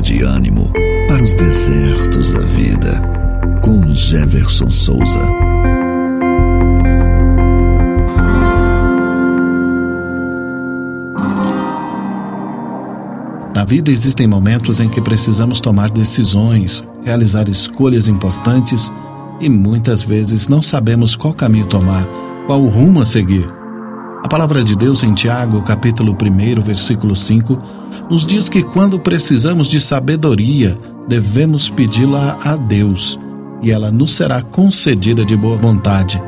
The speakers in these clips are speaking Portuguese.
de ânimo para os desertos da vida, com Jefferson Souza. Na vida existem momentos em que precisamos tomar decisões, realizar escolhas importantes e muitas vezes não sabemos qual caminho tomar, qual rumo a seguir. A palavra de Deus em Tiago, capítulo 1, versículo 5, nos diz que quando precisamos de sabedoria, devemos pedi-la a Deus, e ela nos será concedida de boa vontade,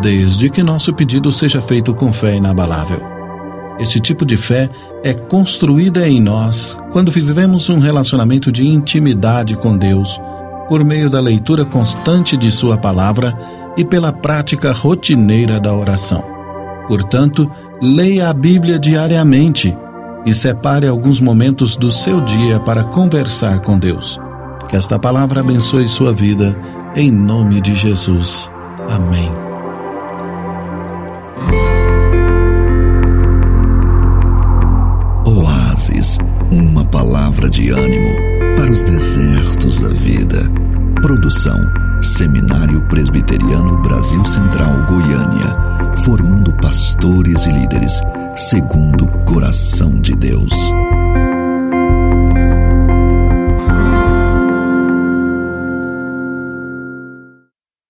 desde que nosso pedido seja feito com fé inabalável. Esse tipo de fé é construída em nós quando vivemos um relacionamento de intimidade com Deus, por meio da leitura constante de Sua palavra e pela prática rotineira da oração. Portanto, leia a Bíblia diariamente e separe alguns momentos do seu dia para conversar com Deus. Que esta palavra abençoe sua vida, em nome de Jesus. Amém. uma palavra de ânimo para os desertos da vida. Produção Seminário Presbiteriano Brasil Central Goiânia, pastores e líderes segundo o coração de Deus.